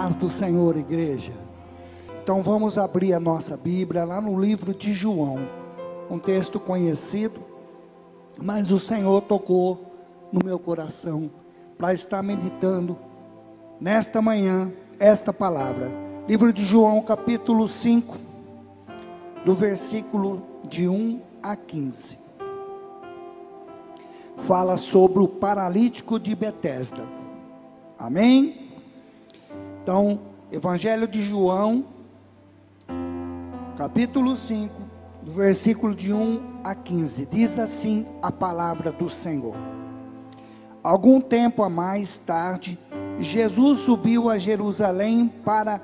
paz do Senhor, igreja. Então vamos abrir a nossa Bíblia lá no livro de João, um texto conhecido, mas o Senhor tocou no meu coração para estar meditando nesta manhã esta palavra. Livro de João, capítulo 5, do versículo de 1 a 15. Fala sobre o paralítico de Betesda. Amém? Então, Evangelho de João, capítulo 5, do versículo de 1 a 15. Diz assim a palavra do Senhor. Algum tempo a mais tarde, Jesus subiu a Jerusalém para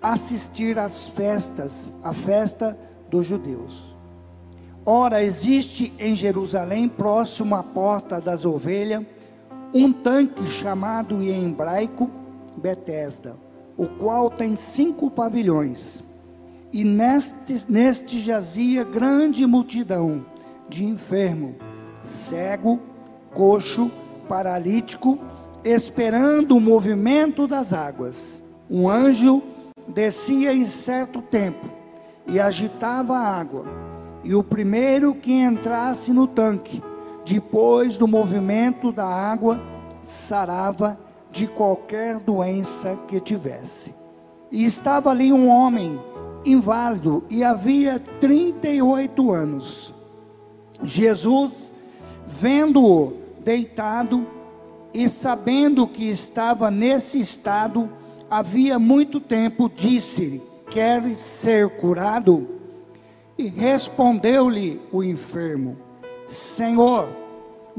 assistir às festas, a festa dos judeus. Ora, existe em Jerusalém, próximo à porta das ovelhas, um tanque chamado em hebraico Betesda o qual tem cinco pavilhões. E neste, neste jazia grande multidão de enfermo, cego, coxo, paralítico, esperando o movimento das águas. Um anjo descia em certo tempo e agitava a água. E o primeiro que entrasse no tanque, depois do movimento da água, sarava de qualquer doença que tivesse. E estava ali um homem inválido e havia 38 anos. Jesus, vendo-o deitado e sabendo que estava nesse estado havia muito tempo, disse-lhe: Queres ser curado? E respondeu-lhe o enfermo: Senhor,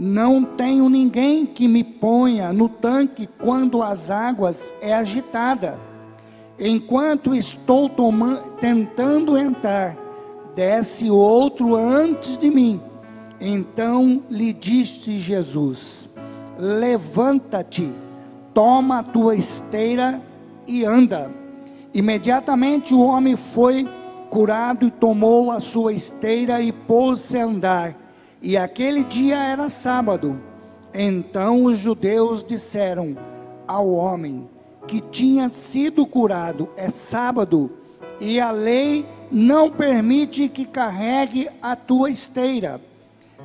não tenho ninguém que me ponha no tanque quando as águas é agitada. Enquanto estou tentando entrar, desce outro antes de mim. Então lhe disse Jesus: Levanta-te, toma a tua esteira e anda. Imediatamente o homem foi curado e tomou a sua esteira e pôs-se a andar e aquele dia era sábado. Então os judeus disseram ao homem que tinha sido curado: É sábado, e a lei não permite que carregue a tua esteira.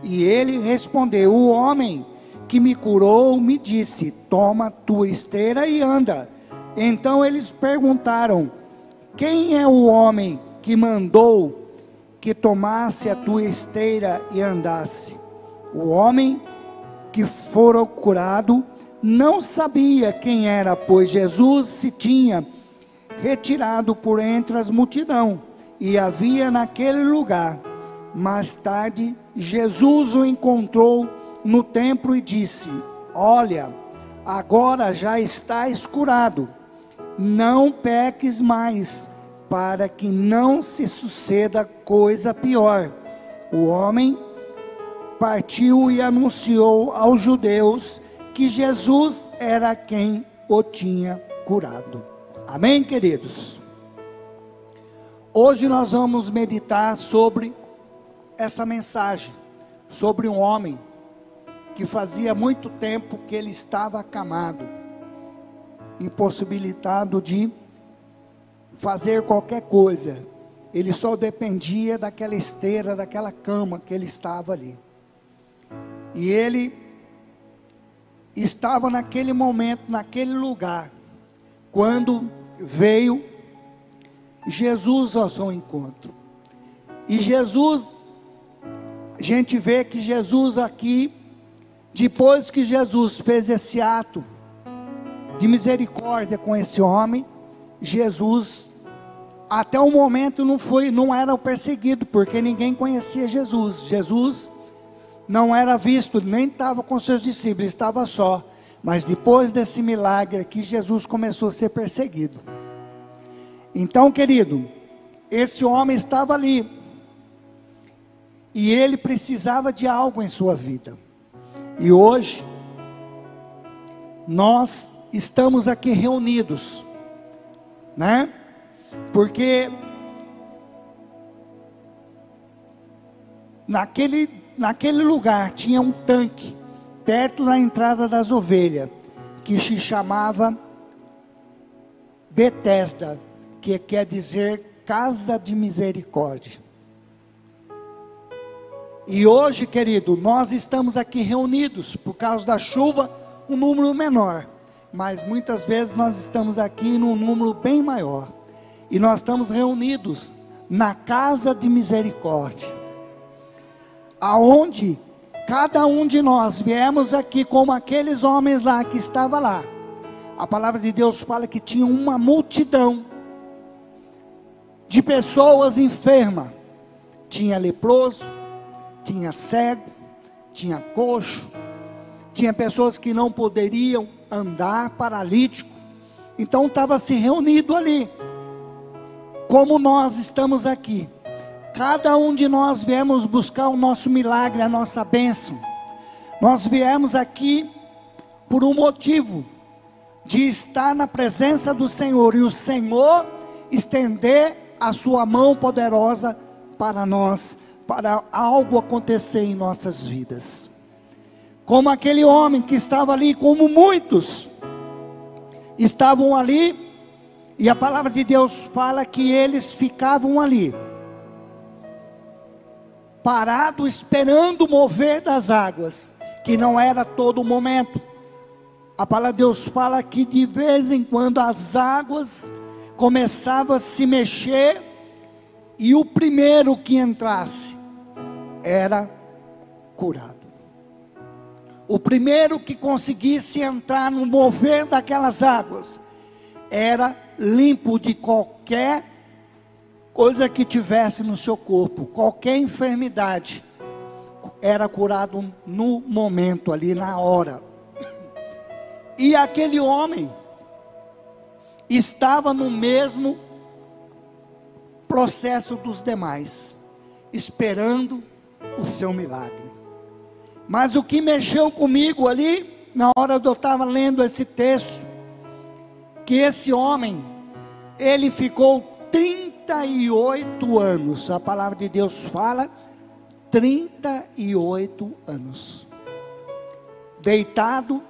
E ele respondeu: O homem que me curou me disse: Toma tua esteira e anda. Então eles perguntaram: Quem é o homem que mandou que tomasse a tua esteira e andasse. O homem que fora curado não sabia quem era, pois Jesus se tinha retirado por entre as multidão e havia naquele lugar. Mais tarde, Jesus o encontrou no templo e disse: Olha, agora já estás curado, não peques mais para que não se suceda coisa pior. O homem partiu e anunciou aos judeus que Jesus era quem o tinha curado. Amém, queridos? Hoje nós vamos meditar sobre essa mensagem, sobre um homem que fazia muito tempo que ele estava acamado, impossibilitado de fazer qualquer coisa. Ele só dependia daquela esteira, daquela cama que ele estava ali. E ele estava naquele momento, naquele lugar, quando veio Jesus ao seu encontro. E Jesus, a gente vê que Jesus aqui, depois que Jesus fez esse ato de misericórdia com esse homem, Jesus até o momento não foi, não era o perseguido, porque ninguém conhecia Jesus. Jesus não era visto, nem estava com seus discípulos, estava só. Mas depois desse milagre aqui, Jesus começou a ser perseguido. Então, querido, esse homem estava ali. E ele precisava de algo em sua vida. E hoje, nós estamos aqui reunidos né? Porque naquele, naquele lugar tinha um tanque perto da entrada das ovelhas que se chamava Betesda, que quer dizer casa de misericórdia. E hoje, querido, nós estamos aqui reunidos por causa da chuva, um número menor, mas muitas vezes nós estamos aqui num número bem maior. E nós estamos reunidos na casa de misericórdia. Aonde cada um de nós viemos aqui como aqueles homens lá que estava lá. A palavra de Deus fala que tinha uma multidão de pessoas enfermas. Tinha leproso, tinha cego, tinha coxo, tinha pessoas que não poderiam andar, paralítico. Então estava se reunido ali. Como nós estamos aqui. Cada um de nós viemos buscar o nosso milagre, a nossa bênção. Nós viemos aqui por um motivo de estar na presença do Senhor e o Senhor estender a sua mão poderosa para nós para algo acontecer em nossas vidas. Como aquele homem que estava ali, como muitos estavam ali, e a palavra de Deus fala que eles ficavam ali, parado esperando mover das águas, que não era todo momento. A palavra de Deus fala que de vez em quando as águas começavam a se mexer e o primeiro que entrasse era curado. O primeiro que conseguisse entrar no mover daquelas águas era limpo de qualquer coisa que tivesse no seu corpo, qualquer enfermidade, era curado no momento ali, na hora. E aquele homem estava no mesmo processo dos demais, esperando o seu milagre. Mas o que mexeu comigo ali, na hora de eu estava lendo esse texto, que esse homem, ele ficou 38 anos, a palavra de Deus fala, 38 anos, deitado,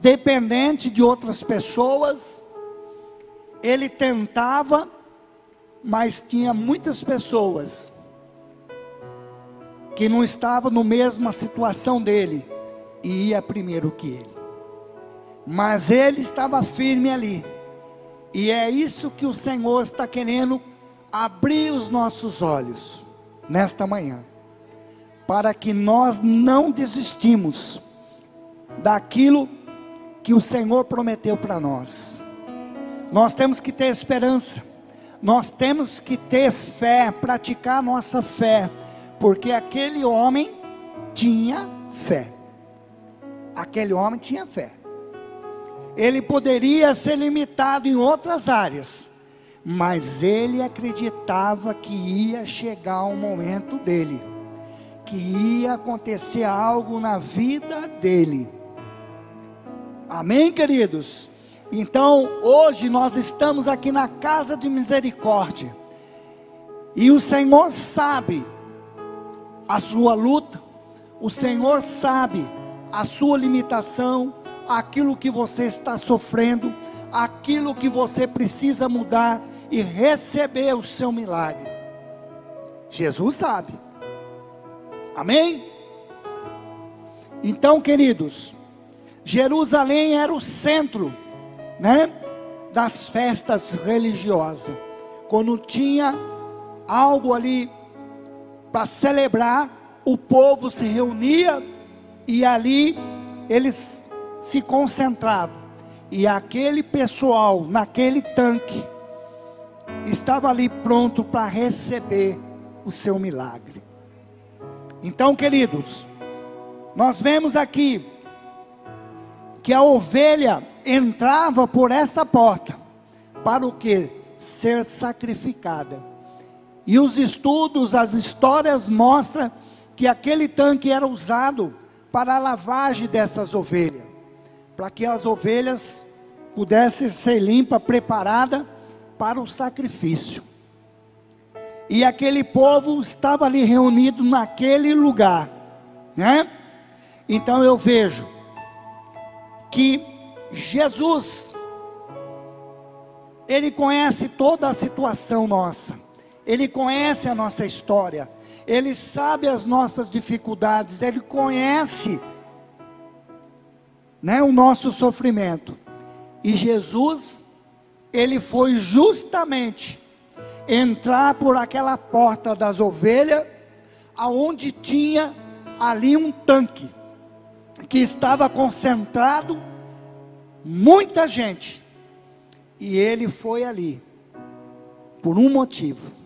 dependente de outras pessoas, ele tentava, mas tinha muitas pessoas que não estava no mesma situação dele e ia primeiro que ele. Mas ele estava firme ali. E é isso que o Senhor está querendo abrir os nossos olhos nesta manhã, para que nós não desistimos daquilo que o Senhor prometeu para nós. Nós temos que ter esperança. Nós temos que ter fé, praticar nossa fé porque aquele homem tinha fé. Aquele homem tinha fé. Ele poderia ser limitado em outras áreas, mas ele acreditava que ia chegar o momento dele, que ia acontecer algo na vida dele. Amém, queridos? Então, hoje nós estamos aqui na casa de misericórdia, e o Senhor sabe a sua luta, o Senhor sabe a sua limitação, aquilo que você está sofrendo, aquilo que você precisa mudar e receber o seu milagre. Jesus sabe. Amém? Então, queridos, Jerusalém era o centro, né, das festas religiosas. Quando tinha algo ali para celebrar, o povo se reunia e ali eles se concentravam. E aquele pessoal naquele tanque estava ali pronto para receber o seu milagre. Então, queridos, nós vemos aqui que a ovelha entrava por essa porta para o que? Ser sacrificada. E os estudos, as histórias mostram que aquele tanque era usado para a lavagem dessas ovelhas, para que as ovelhas pudessem ser limpas, preparadas para o sacrifício. E aquele povo estava ali reunido naquele lugar, né? Então eu vejo que Jesus Ele conhece toda a situação nossa, Ele conhece a nossa história, Ele sabe as nossas dificuldades, Ele conhece né, o nosso sofrimento. E Jesus, Ele foi justamente entrar por aquela porta das ovelhas, aonde tinha ali um tanque que estava concentrado muita gente. E ele foi ali por um motivo: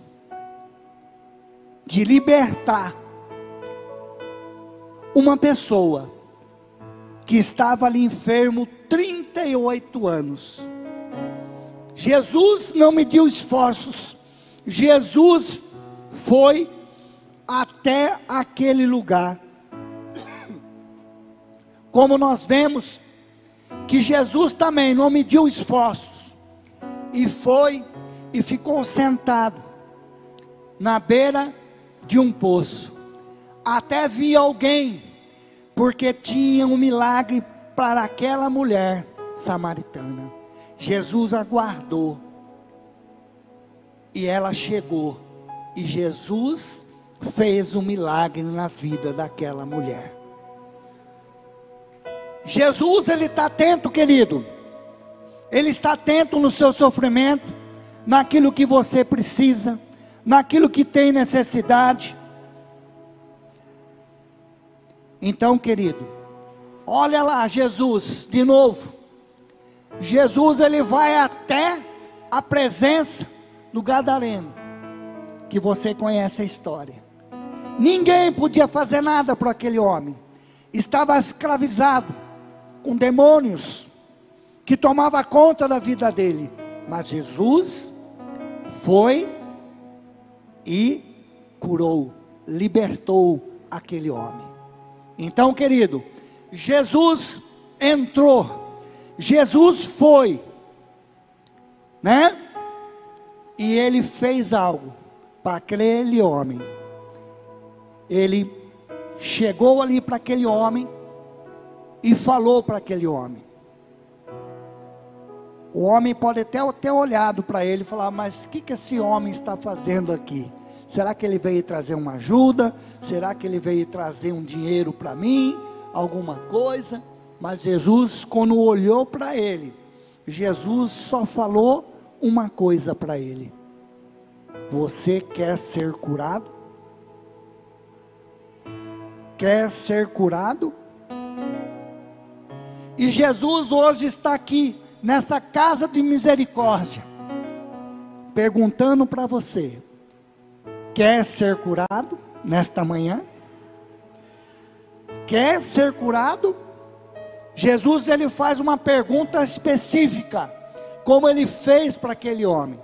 de libertar uma pessoa que estava ali enfermo 38 anos. Jesus não mediu esforços. Jesus foi até aquele lugar. Como nós vemos que Jesus também não mediu esforços e foi e ficou sentado na beira de um poço. Até vi alguém, porque tinha um milagre para aquela mulher samaritana. Jesus aguardou e ela chegou, e Jesus fez um milagre na vida daquela mulher. Jesus, ele está atento, querido. Ele está atento no seu sofrimento, naquilo que você precisa, naquilo que tem necessidade. Então, querido, olha lá Jesus de novo. Jesus ele vai até a presença do Gadareno, que você conhece a história. Ninguém podia fazer nada para aquele homem. Estava escravizado com demônios que tomava conta da vida dele. Mas Jesus foi e curou, libertou aquele homem. Então, querido, Jesus entrou, Jesus foi, né? E ele fez algo para aquele homem. Ele chegou ali para aquele homem e falou para aquele homem. O homem pode até ter olhado para ele e falar: Mas o que, que esse homem está fazendo aqui? Será que ele veio trazer uma ajuda? Será que ele veio trazer um dinheiro para mim? Alguma coisa? Mas Jesus, quando olhou para ele, Jesus só falou uma coisa para ele: Você quer ser curado? Quer ser curado? E Jesus hoje está aqui, nessa casa de misericórdia, perguntando para você: quer ser curado nesta manhã? Quer ser curado? Jesus ele faz uma pergunta específica, como ele fez para aquele homem: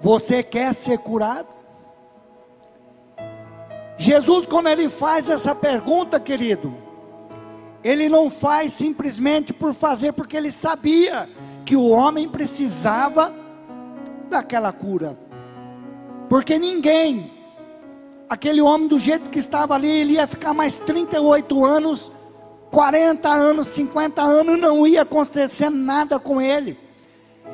Você quer ser curado? Jesus, quando ele faz essa pergunta, querido, ele não faz simplesmente por fazer, porque ele sabia que o homem precisava daquela cura. Porque ninguém, aquele homem do jeito que estava ali, ele ia ficar mais 38 anos, 40 anos, 50 anos, não ia acontecer nada com ele.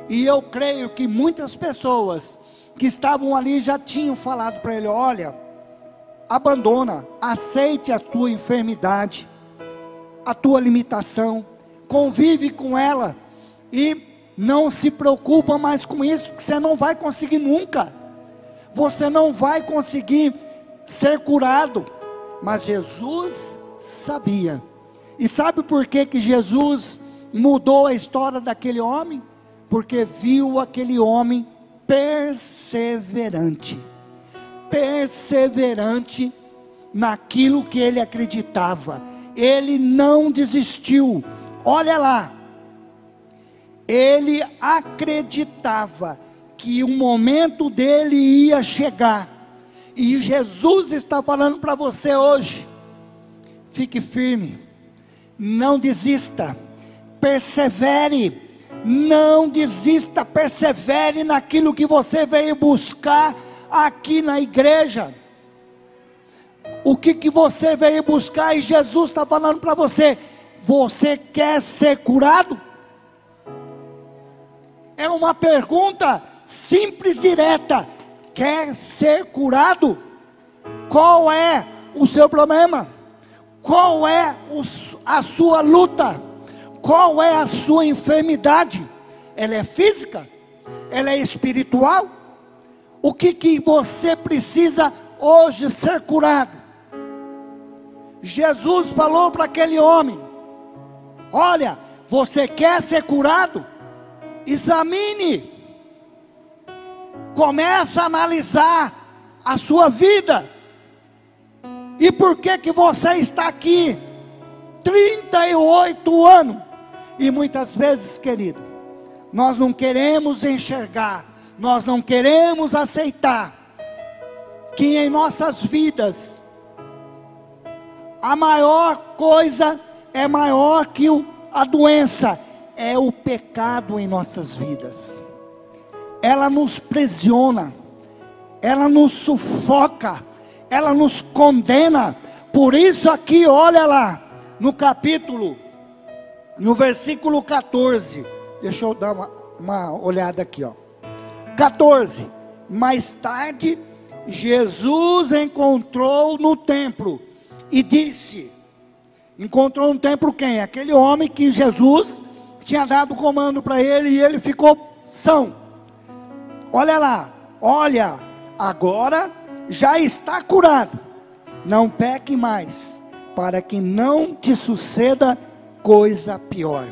E eu creio que muitas pessoas que estavam ali já tinham falado para ele: olha, abandona, aceite a tua enfermidade a tua limitação, convive com ela e não se preocupa mais com isso, que você não vai conseguir nunca. Você não vai conseguir ser curado. Mas Jesus sabia. E sabe por que que Jesus mudou a história daquele homem? Porque viu aquele homem perseverante. Perseverante naquilo que ele acreditava ele não desistiu. Olha lá, ele acreditava que o momento dele ia chegar. E Jesus está falando para você hoje: fique firme, não desista, persevere, não desista, persevere naquilo que você veio buscar aqui na igreja o que, que você veio buscar e Jesus está falando para você: você quer ser curado? é uma pergunta simples, direta. Quer ser curado? Qual é o seu problema? Qual é a sua luta? Qual é a sua enfermidade? Ela é física? Ela é espiritual? O que, que você precisa hoje ser curado? Jesus falou para aquele homem: Olha, você quer ser curado? Examine. Começa a analisar a sua vida. E por que que você está aqui 38 anos? E muitas vezes, querido, nós não queremos enxergar, nós não queremos aceitar que em nossas vidas a maior coisa é maior que a doença, é o pecado em nossas vidas. Ela nos presiona, ela nos sufoca, ela nos condena. Por isso, aqui, olha lá, no capítulo, no versículo 14, deixa eu dar uma, uma olhada aqui, ó. 14. Mais tarde, Jesus encontrou no templo e disse: Encontrou no templo quem? Aquele homem que Jesus tinha dado comando para ele e ele ficou são. Olha lá, olha, agora já está curado. Não peque mais, para que não te suceda coisa pior.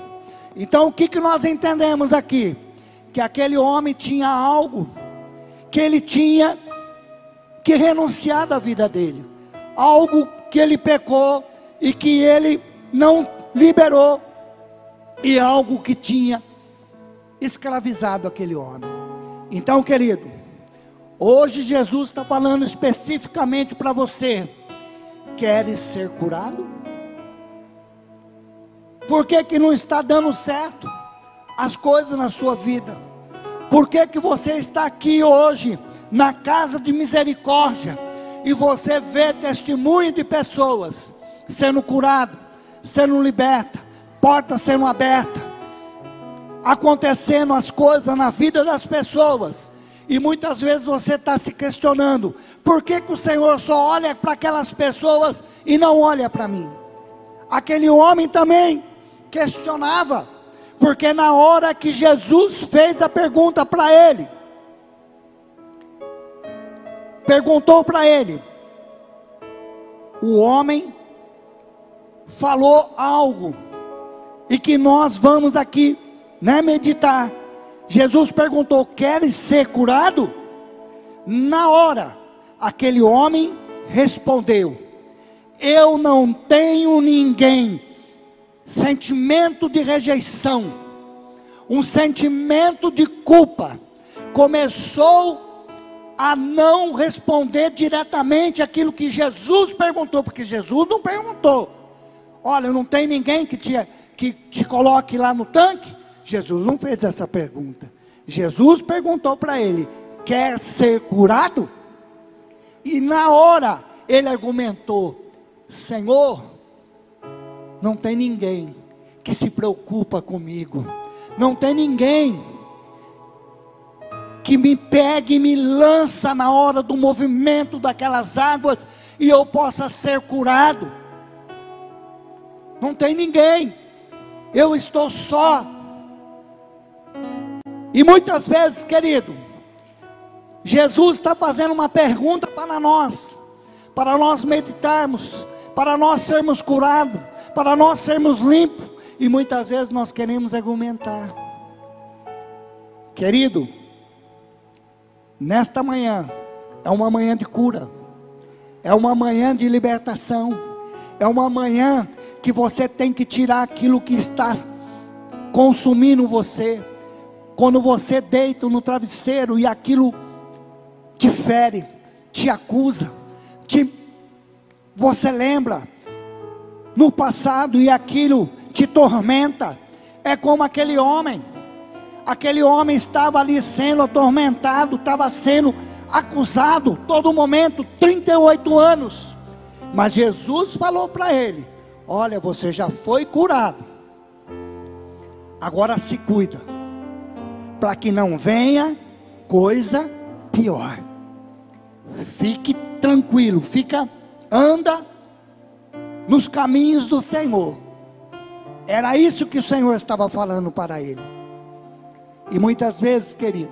Então, o que, que nós entendemos aqui? Que aquele homem tinha algo, que ele tinha que renunciar da vida dele, algo que ele pecou e que ele não liberou, e algo que tinha escravizado aquele homem. Então, querido, Hoje Jesus está falando especificamente para você. Queres ser curado? Por que, que não está dando certo as coisas na sua vida? Por que, que você está aqui hoje na casa de misericórdia e você vê testemunho de pessoas sendo curado, sendo liberta, portas sendo abertas, acontecendo as coisas na vida das pessoas? E muitas vezes você está se questionando: por que, que o Senhor só olha para aquelas pessoas e não olha para mim? Aquele homem também questionava, porque na hora que Jesus fez a pergunta para ele, perguntou para ele, o homem falou algo, e que nós vamos aqui né, meditar Jesus perguntou: Queres ser curado? Na hora, aquele homem respondeu: Eu não tenho ninguém. Sentimento de rejeição, um sentimento de culpa, começou a não responder diretamente aquilo que Jesus perguntou, porque Jesus não perguntou: Olha, não tem ninguém que te, que te coloque lá no tanque? Jesus não fez essa pergunta. Jesus perguntou para ele: Quer ser curado? E na hora ele argumentou: Senhor, não tem ninguém que se preocupa comigo, não tem ninguém que me pegue e me lança na hora do movimento daquelas águas e eu possa ser curado. Não tem ninguém. Eu estou só. E muitas vezes, querido, Jesus está fazendo uma pergunta para nós, para nós meditarmos, para nós sermos curados, para nós sermos limpos, e muitas vezes nós queremos argumentar. Querido, nesta manhã é uma manhã de cura, é uma manhã de libertação, é uma manhã que você tem que tirar aquilo que está consumindo você. Quando você deita no travesseiro e aquilo te fere, te acusa, te, você lembra no passado e aquilo te tormenta, é como aquele homem. Aquele homem estava ali sendo atormentado, estava sendo acusado todo momento, 38 anos. Mas Jesus falou para ele: Olha, você já foi curado, agora se cuida para que não venha coisa pior. Fique tranquilo, fica, anda nos caminhos do Senhor. Era isso que o Senhor estava falando para ele. E muitas vezes, querido,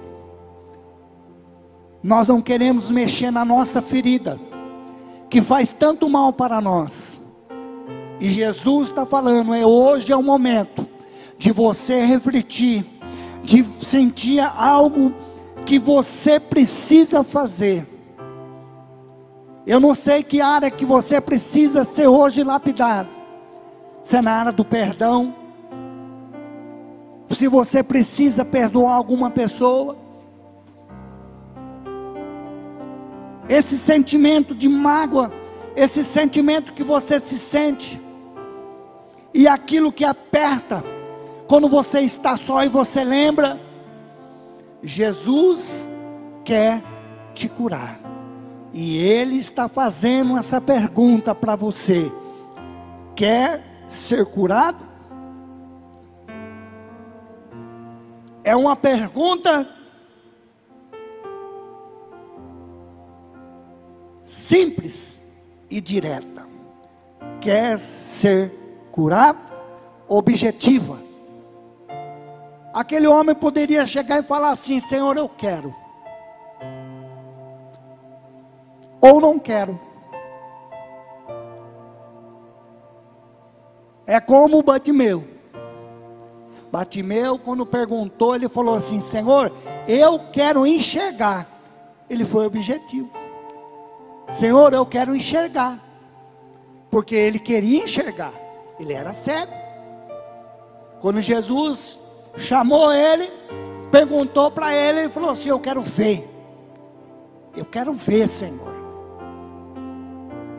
nós não queremos mexer na nossa ferida, que faz tanto mal para nós. E Jesus está falando, é hoje é o momento de você refletir, de sentir algo que você precisa fazer. Eu não sei que área que você precisa ser hoje lapidado. Se é na área do perdão, se você precisa perdoar alguma pessoa, esse sentimento de mágoa, esse sentimento que você se sente, e aquilo que aperta, quando você está só e você lembra, Jesus quer te curar. E Ele está fazendo essa pergunta para você: quer ser curado? É uma pergunta simples e direta. Quer ser curado? Objetiva. Aquele homem poderia chegar e falar assim: Senhor, eu quero. Ou não quero. É como o Batimeu. Batimeu, quando perguntou, ele falou assim: Senhor, eu quero enxergar. Ele foi objetivo. Senhor, eu quero enxergar. Porque ele queria enxergar. Ele era cego. Quando Jesus chamou ele, perguntou para ele, ele falou assim: Eu quero ver. Eu quero ver, Senhor.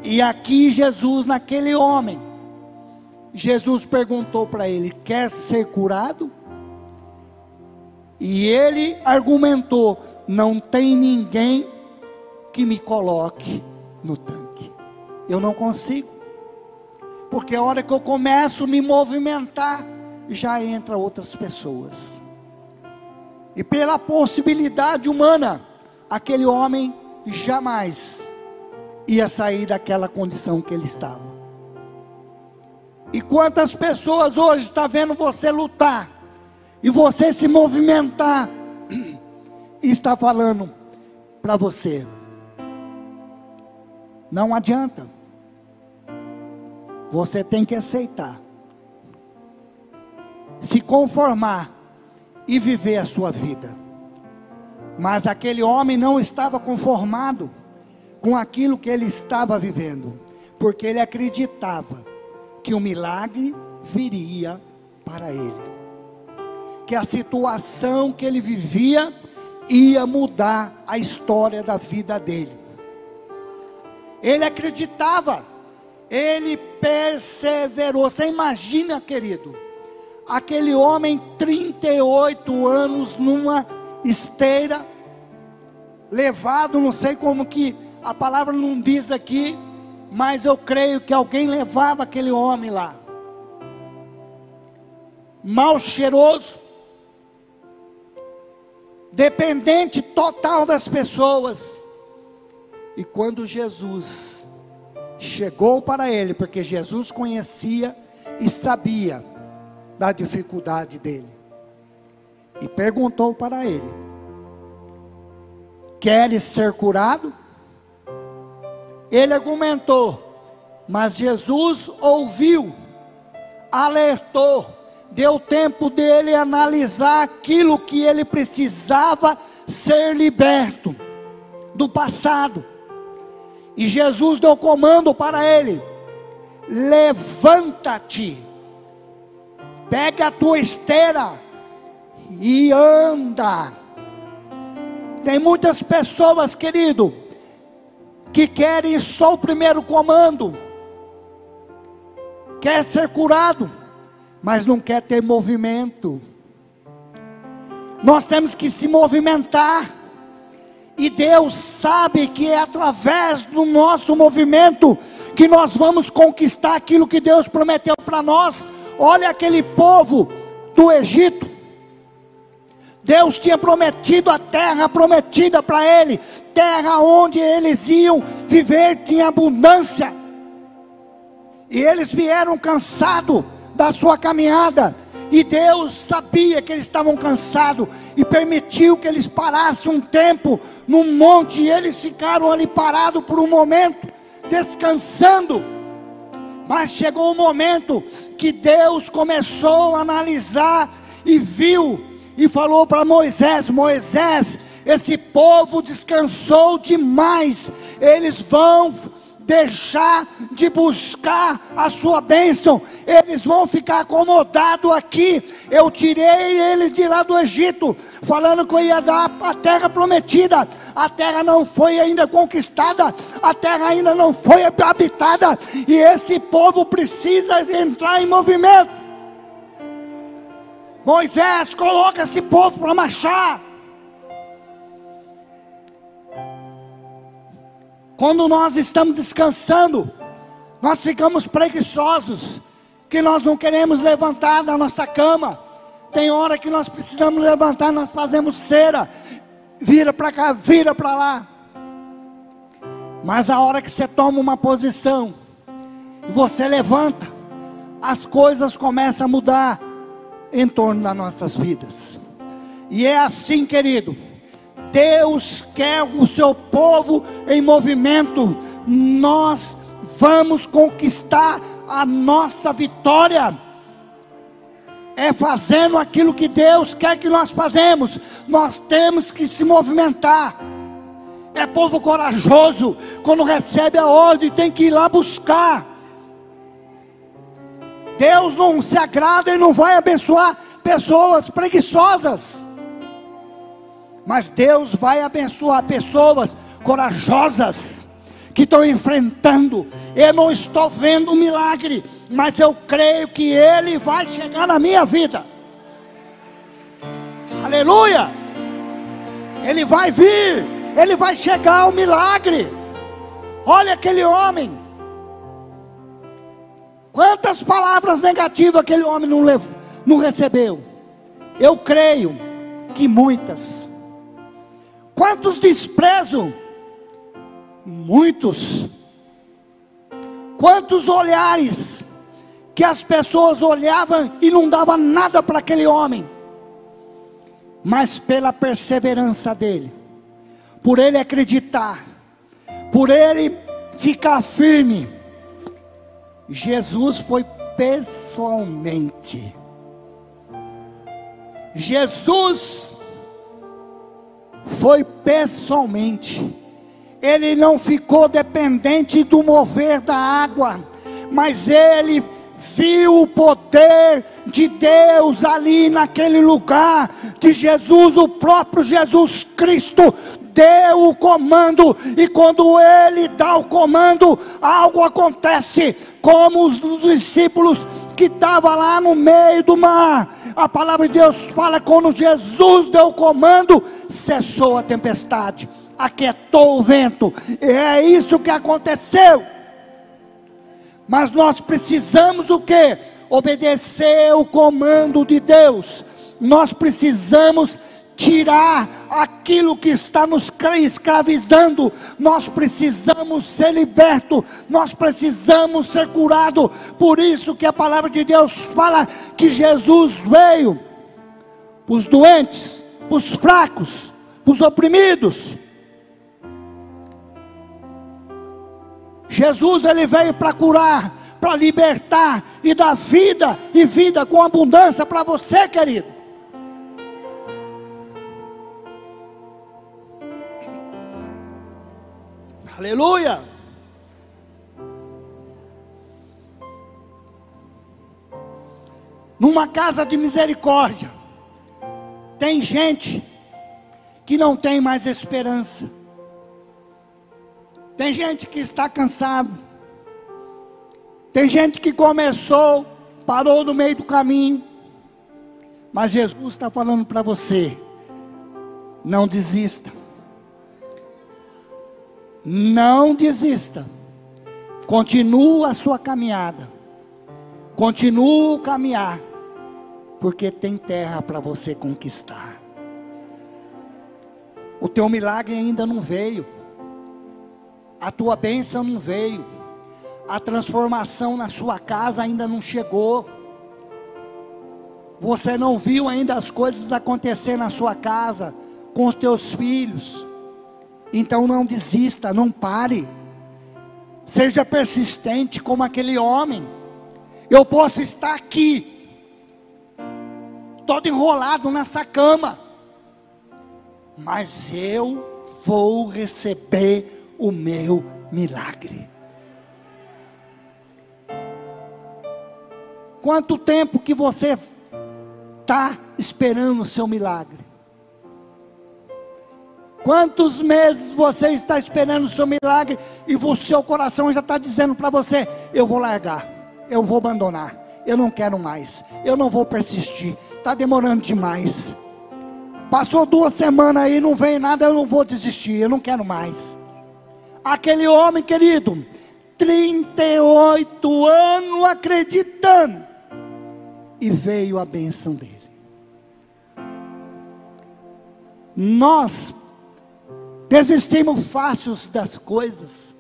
E aqui Jesus, naquele homem, Jesus perguntou para ele: Quer ser curado? E ele argumentou: Não tem ninguém que me coloque no tanque. Eu não consigo. Porque a hora que eu começo a me movimentar, já entra outras pessoas. E pela possibilidade humana, aquele homem jamais ia sair daquela condição que ele estava. E quantas pessoas hoje está vendo você lutar e você se movimentar e está falando para você: não adianta. Você tem que aceitar, se conformar e viver a sua vida. Mas aquele homem não estava conformado com aquilo que ele estava vivendo, porque ele acreditava que o milagre viria para ele. Que a situação que ele vivia ia mudar a história da vida dele. Ele acreditava, ele perseverou. Você imagina, querido, aquele homem 38 anos numa esteira, levado, não sei como que a palavra não diz aqui, mas eu creio que alguém levava aquele homem lá. Mal cheiroso, dependente total das pessoas. E quando Jesus chegou para ele, porque Jesus conhecia e sabia da dificuldade dele, e perguntou para ele: Queres ser curado? Ele argumentou, mas Jesus ouviu, alertou, deu tempo dele analisar aquilo que ele precisava ser liberto do passado. E Jesus deu comando para ele: levanta-te, pega a tua esteira e anda. Tem muitas pessoas, querido, que querem só o primeiro comando, quer ser curado, mas não quer ter movimento. Nós temos que se movimentar, e Deus sabe que é através do nosso movimento que nós vamos conquistar aquilo que Deus prometeu para nós. Olha aquele povo do Egito, Deus tinha prometido a terra prometida para ele, terra onde eles iam viver em abundância. E eles vieram cansados da sua caminhada, e Deus sabia que eles estavam cansados e permitiu que eles parassem um tempo num monte, e eles ficaram ali parados por um momento, descansando. Mas chegou o um momento que Deus começou a analisar e viu e falou para Moisés: Moisés, esse povo descansou demais, eles vão deixar de buscar a sua bênção, eles vão ficar acomodados aqui. Eu tirei eles de lá do Egito, falando que eu ia dar a terra prometida. A terra não foi ainda conquistada, a terra ainda não foi habitada, e esse povo precisa entrar em movimento. Moisés, coloca esse povo para marchar. Quando nós estamos descansando, nós ficamos preguiçosos, que nós não queremos levantar da nossa cama. Tem hora que nós precisamos levantar, nós fazemos cera, vira para cá, vira para lá. Mas a hora que você toma uma posição, você levanta, as coisas começam a mudar em torno das nossas vidas. E é assim, querido. Deus quer o seu povo em movimento. Nós vamos conquistar a nossa vitória. É fazendo aquilo que Deus quer que nós fazemos. Nós temos que se movimentar. É povo corajoso. Quando recebe a ordem, tem que ir lá buscar. Deus não se agrada e não vai abençoar pessoas preguiçosas. Mas Deus vai abençoar pessoas corajosas que estão enfrentando. Eu não estou vendo um milagre, mas eu creio que ele vai chegar na minha vida. Aleluia! Ele vai vir, ele vai chegar o milagre. Olha aquele homem Quantas palavras negativas aquele homem não, levou, não recebeu? Eu creio que muitas. Quantos desprezam? Muitos. Quantos olhares que as pessoas olhavam e não davam nada para aquele homem, mas pela perseverança dele, por ele acreditar, por ele ficar firme, Jesus foi pessoalmente. Jesus foi pessoalmente. Ele não ficou dependente do mover da água, mas ele viu o poder de Deus ali naquele lugar, que Jesus, o próprio Jesus Cristo, deu o comando, e quando ele dá o comando, algo acontece, como os discípulos que estavam lá no meio do mar. A palavra de Deus fala: quando Jesus deu o comando, cessou a tempestade, aquietou o vento, e é isso que aconteceu. Mas nós precisamos o que? Obedecer o comando de Deus. Nós precisamos tirar aquilo que está nos escravizando. Nós precisamos ser libertos, nós precisamos ser curados. Por isso que a palavra de Deus fala que Jesus veio para os doentes, para os fracos, para os oprimidos. Jesus ele veio para curar, para libertar e dar vida e vida com abundância para você, querido. Aleluia! Numa casa de misericórdia, tem gente que não tem mais esperança. Tem gente que está cansado. Tem gente que começou, parou no meio do caminho. Mas Jesus está falando para você: não desista. Não desista. Continua a sua caminhada. Continua o caminhar. Porque tem terra para você conquistar. O teu milagre ainda não veio. A tua bênção não veio. A transformação na sua casa ainda não chegou. Você não viu ainda as coisas acontecer na sua casa, com os teus filhos. Então não desista, não pare. Seja persistente como aquele homem. Eu posso estar aqui, todo enrolado nessa cama, mas eu vou receber o meu milagre. Quanto tempo que você está esperando o seu milagre? Quantos meses você está esperando o seu milagre e o seu coração já está dizendo para você: eu vou largar, eu vou abandonar, eu não quero mais, eu não vou persistir, está demorando demais. Passou duas semanas aí, não vem nada, eu não vou desistir, eu não quero mais. Aquele homem querido, 38 anos acreditando, e veio a benção dele. Nós desistimos fáceis das coisas.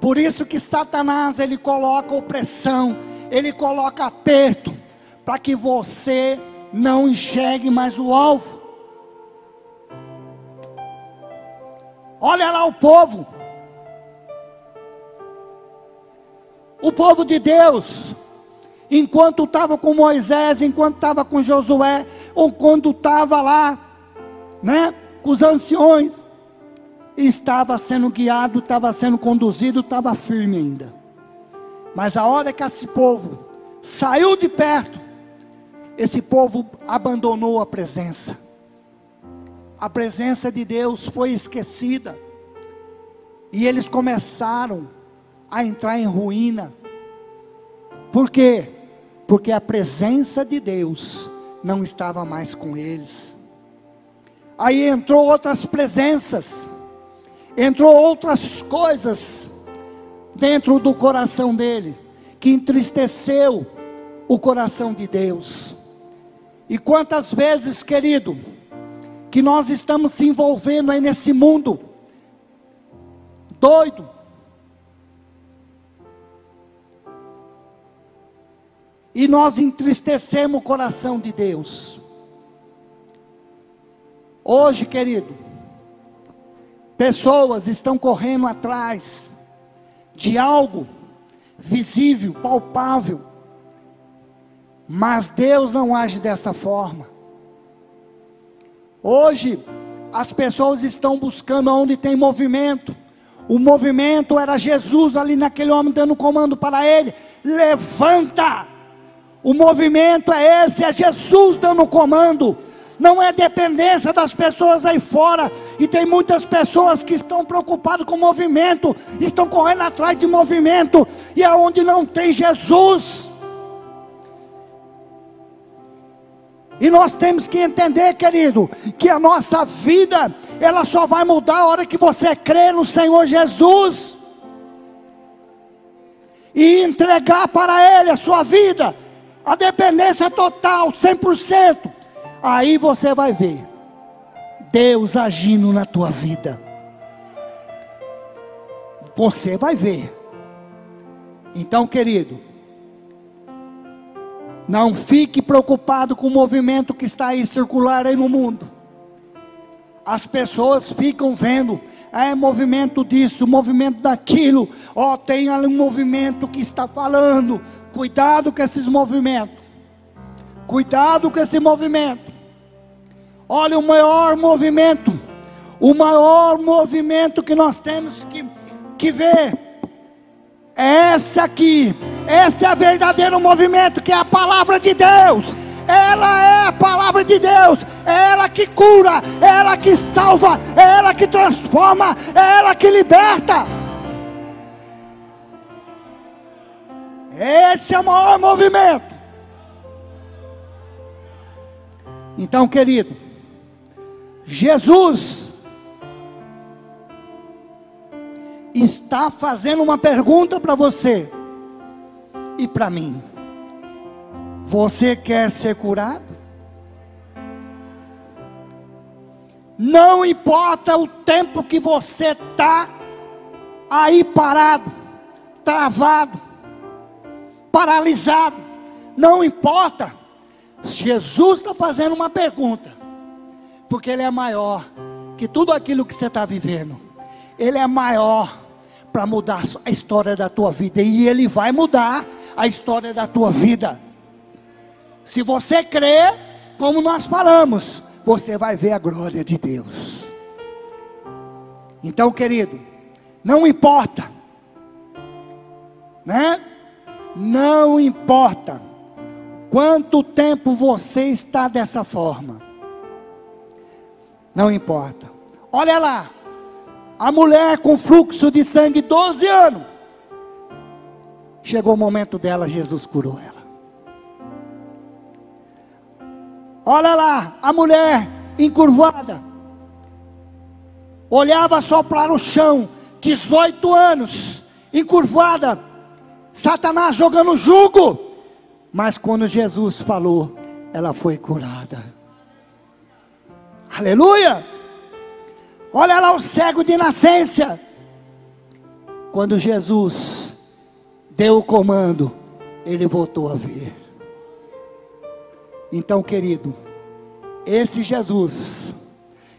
Por isso que Satanás ele coloca opressão, ele coloca aperto, para que você não enxergue mais o alvo. Olha lá o povo. O povo de Deus, enquanto estava com Moisés, enquanto estava com Josué, ou quando estava lá, né, com os anciões, estava sendo guiado, estava sendo conduzido, estava firme ainda. Mas a hora que esse povo saiu de perto, esse povo abandonou a presença a presença de Deus foi esquecida. E eles começaram a entrar em ruína. Por quê? Porque a presença de Deus não estava mais com eles. Aí entrou outras presenças, entrou outras coisas dentro do coração dele, que entristeceu o coração de Deus. E quantas vezes, querido, que nós estamos se envolvendo aí nesse mundo doido. E nós entristecemos o coração de Deus. Hoje, querido, pessoas estão correndo atrás de algo visível, palpável, mas Deus não age dessa forma. Hoje, as pessoas estão buscando onde tem movimento. O movimento era Jesus ali naquele homem dando comando para ele: levanta. O movimento é esse, é Jesus dando comando. Não é dependência das pessoas aí fora. E tem muitas pessoas que estão preocupadas com movimento, estão correndo atrás de movimento, e é não tem Jesus, E nós temos que entender, querido, que a nossa vida, ela só vai mudar a hora que você crê no Senhor Jesus e entregar para Ele a sua vida, a dependência total, 100%. Aí você vai ver Deus agindo na tua vida. Você vai ver. Então, querido, não fique preocupado com o movimento que está aí circular aí no mundo. As pessoas ficam vendo, é movimento disso, movimento daquilo. Ó, oh, tem ali um movimento que está falando. Cuidado com esses movimentos. Cuidado com esse movimento. Olha o maior movimento, o maior movimento que nós temos que, que ver é esse aqui, esse é o verdadeiro movimento que é a palavra de Deus. Ela é a palavra de Deus, é ela que cura, é ela que salva, é ela que transforma, é ela que liberta. Esse é o maior movimento. Então, querido, Jesus está fazendo uma pergunta para você e para mim. Você quer ser curado? Não importa o tempo que você está aí parado, travado, paralisado, não importa. Jesus está fazendo uma pergunta, porque Ele é maior que tudo aquilo que você está vivendo, Ele é maior para mudar a história da tua vida, e Ele vai mudar a história da tua vida. Se você crer, como nós falamos, você vai ver a glória de Deus. Então, querido, não importa, né? Não importa quanto tempo você está dessa forma, não importa. Olha lá, a mulher com fluxo de sangue 12 anos, chegou o momento dela, Jesus curou ela. Olha lá, a mulher encurvada, olhava só para o chão, 18 anos, encurvada, Satanás jogando jugo, mas quando Jesus falou, ela foi curada. Aleluia! Olha lá o cego de nascença. Quando Jesus deu o comando, ele voltou a ver. Então, querido, esse Jesus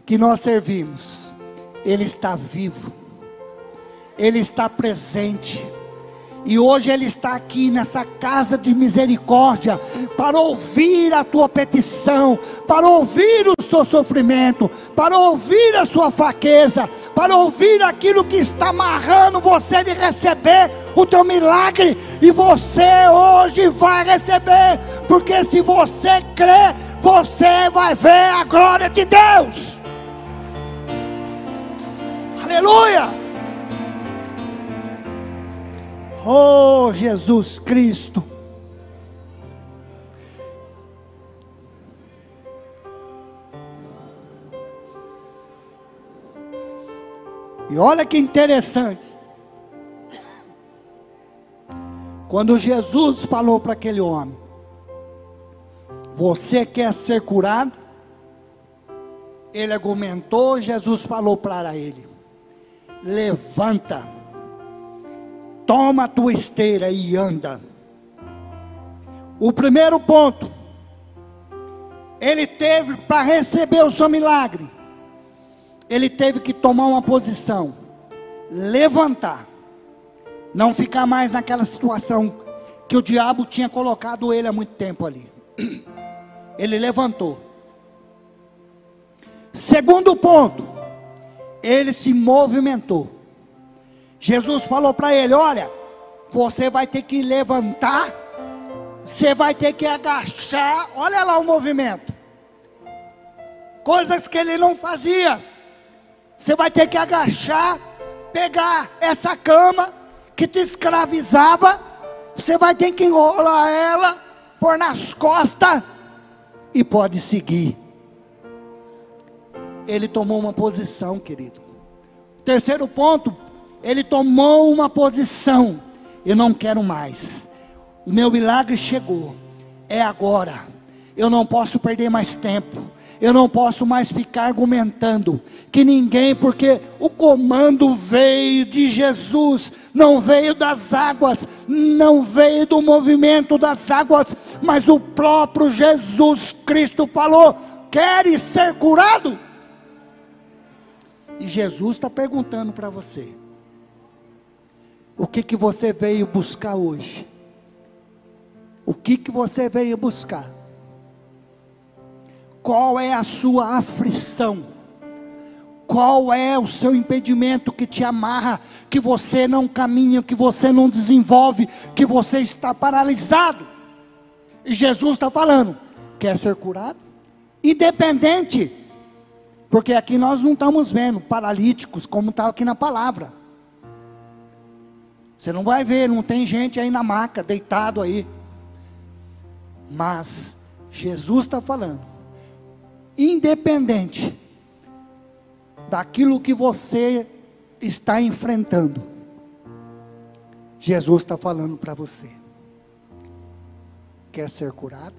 que nós servimos, ele está vivo, ele está presente. E hoje Ele está aqui nessa casa de misericórdia para ouvir a tua petição, para ouvir o seu sofrimento, para ouvir a sua fraqueza, para ouvir aquilo que está amarrando você de receber o teu milagre. E você hoje vai receber, porque se você crê, você vai ver a glória de Deus. Aleluia! Oh, Jesus Cristo. E olha que interessante. Quando Jesus falou para aquele homem: Você quer ser curado? Ele argumentou, Jesus falou para ele: Levanta toma a tua esteira e anda. O primeiro ponto, ele teve para receber o seu milagre, ele teve que tomar uma posição, levantar, não ficar mais naquela situação que o diabo tinha colocado ele há muito tempo ali. Ele levantou. Segundo ponto, ele se movimentou. Jesus falou para ele: Olha, você vai ter que levantar, você vai ter que agachar. Olha lá o movimento, coisas que ele não fazia. Você vai ter que agachar, pegar essa cama que te escravizava, você vai ter que enrolar ela, pôr nas costas e pode seguir. Ele tomou uma posição, querido. Terceiro ponto, ele tomou uma posição. Eu não quero mais. O meu milagre chegou. É agora. Eu não posso perder mais tempo. Eu não posso mais ficar argumentando que ninguém, porque o comando veio de Jesus, não veio das águas, não veio do movimento das águas, mas o próprio Jesus Cristo falou: Queres ser curado? E Jesus está perguntando para você: o que que você veio buscar hoje? O que que você veio buscar? Qual é a sua aflição? Qual é o seu impedimento que te amarra, que você não caminha, que você não desenvolve, que você está paralisado? E Jesus está falando: quer ser curado? Independente, porque aqui nós não estamos vendo paralíticos, como está aqui na palavra. Você não vai ver, não tem gente aí na maca, deitado aí. Mas Jesus está falando, independente daquilo que você está enfrentando, Jesus está falando para você: quer ser curado?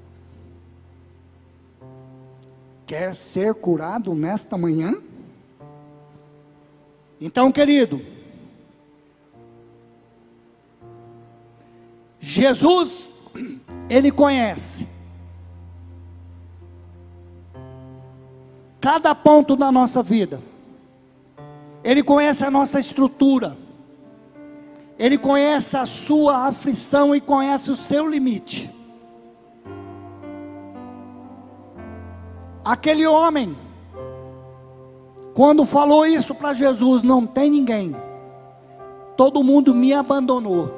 Quer ser curado nesta manhã? Então, querido, Jesus, Ele conhece cada ponto da nossa vida, Ele conhece a nossa estrutura, Ele conhece a sua aflição e conhece o seu limite. Aquele homem, quando falou isso para Jesus, não tem ninguém, todo mundo me abandonou.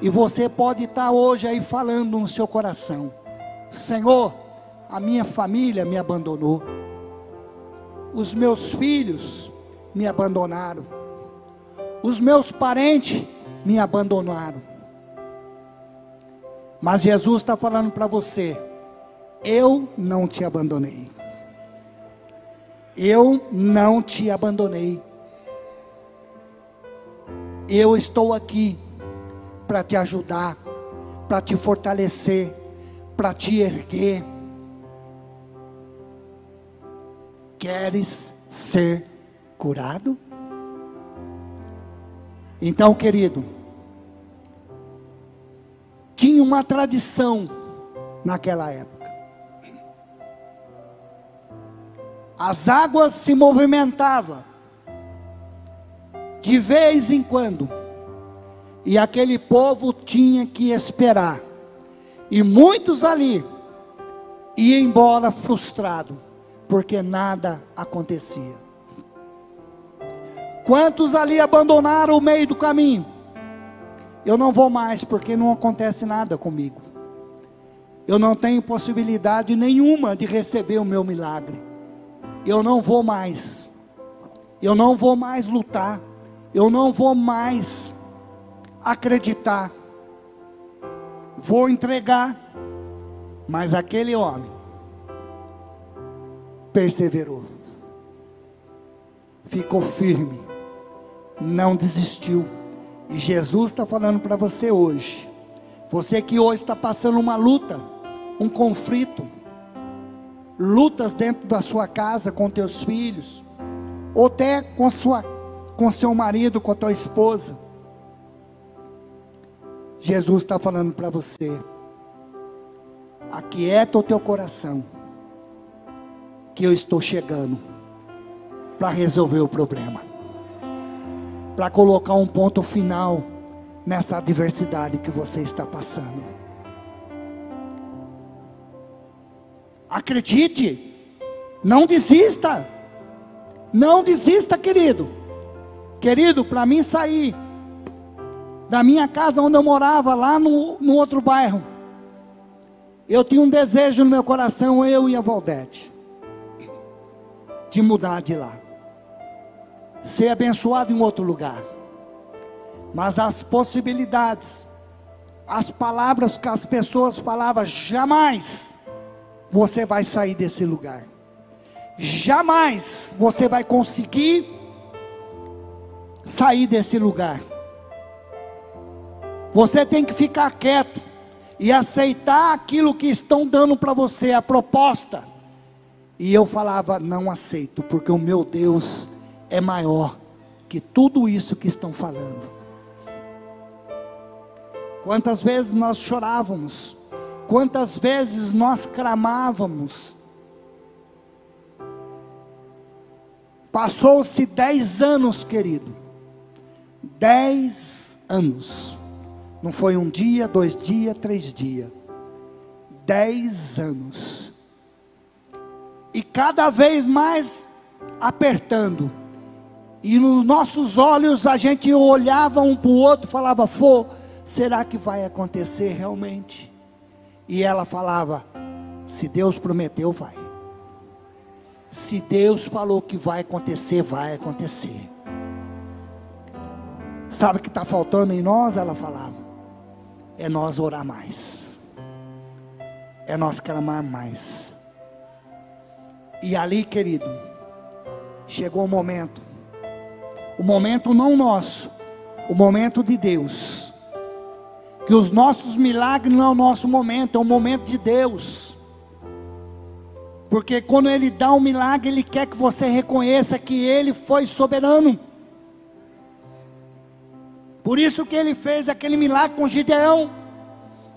E você pode estar hoje aí falando no seu coração: Senhor, a minha família me abandonou, os meus filhos me abandonaram, os meus parentes me abandonaram. Mas Jesus está falando para você: eu não te abandonei. Eu não te abandonei. Eu estou aqui para te ajudar, para te fortalecer, para te erguer. Queres ser curado? Então, querido, tinha uma tradição naquela época. as águas se movimentavam de vez em quando, e aquele povo tinha que esperar, e muitos ali iam embora frustrados, porque nada acontecia. Quantos ali abandonaram o meio do caminho? Eu não vou mais, porque não acontece nada comigo. Eu não tenho possibilidade nenhuma de receber o meu milagre eu não vou mais, eu não vou mais lutar, eu não vou mais acreditar, vou entregar. Mas aquele homem perseverou, ficou firme, não desistiu. E Jesus está falando para você hoje, você que hoje está passando uma luta, um conflito, lutas dentro da sua casa com teus filhos, ou até com sua com seu marido, com a tua esposa. Jesus está falando para você: aquieta o teu coração, que eu estou chegando para resolver o problema, para colocar um ponto final nessa adversidade que você está passando. Acredite, não desista, não desista, querido. Querido, para mim sair da minha casa onde eu morava, lá no, no outro bairro, eu tinha um desejo no meu coração, eu e a Valdete, de mudar de lá, ser abençoado em outro lugar. Mas as possibilidades, as palavras que as pessoas falavam, jamais você vai sair desse lugar. Jamais você vai conseguir sair desse lugar. Você tem que ficar quieto e aceitar aquilo que estão dando para você, a proposta. E eu falava: não aceito, porque o meu Deus é maior que tudo isso que estão falando. Quantas vezes nós chorávamos Quantas vezes nós clamávamos. Passou-se dez anos, querido. Dez anos. Não foi um dia, dois dias, três dias. Dez anos. E cada vez mais apertando. E nos nossos olhos a gente olhava um para o outro falava: Fô, será que vai acontecer realmente? E ela falava: se Deus prometeu, vai. Se Deus falou que vai acontecer, vai acontecer. Sabe o que está faltando em nós? Ela falava. É nós orar mais. É nós clamar mais. E ali, querido, chegou o momento. O momento não nosso, o momento de Deus que os nossos milagres não é o nosso momento, é o momento de Deus. Porque quando ele dá um milagre, ele quer que você reconheça que ele foi soberano. Por isso que ele fez aquele milagre com Gideão.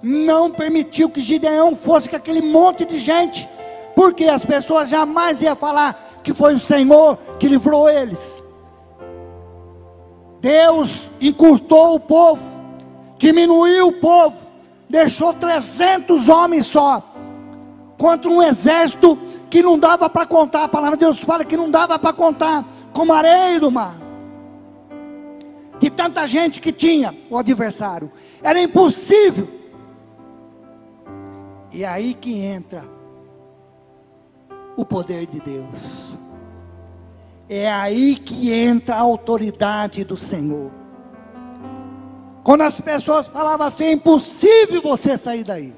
Não permitiu que Gideão fosse com aquele monte de gente. Porque as pessoas jamais iam falar que foi o Senhor que livrou eles. Deus encurtou o povo, diminuiu o povo, deixou 300 homens só contra um exército que não dava para contar. A palavra de Deus fala que não dava para contar, como areia do mar. De tanta gente que tinha o adversário, era impossível. E é aí que entra o poder de Deus. É aí que entra a autoridade do Senhor. Quando as pessoas falavam assim, é impossível você sair daí.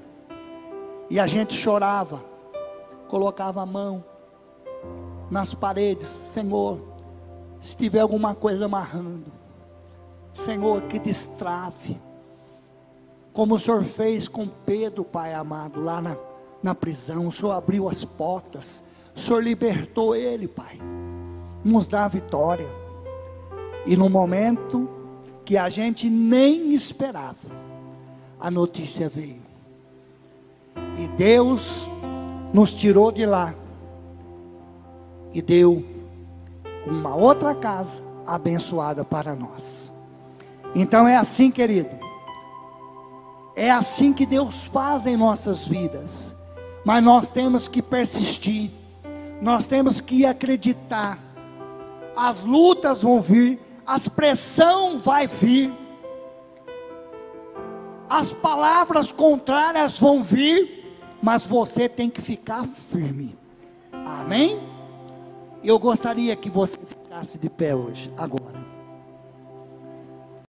E a gente chorava, colocava a mão nas paredes, Senhor, se tiver alguma coisa amarrando, Senhor, que destrave, como o Senhor fez com Pedro, Pai amado, lá na, na prisão, o Senhor abriu as portas, o Senhor libertou ele, Pai, nos dá a vitória, e no momento que a gente nem esperava, a notícia veio. E Deus nos tirou de lá. E deu uma outra casa abençoada para nós. Então é assim, querido. É assim que Deus faz em nossas vidas. Mas nós temos que persistir. Nós temos que acreditar. As lutas vão vir, as pressão vai vir. As palavras contrárias vão vir mas você tem que ficar firme. Amém? Eu gostaria que você ficasse de pé hoje, agora.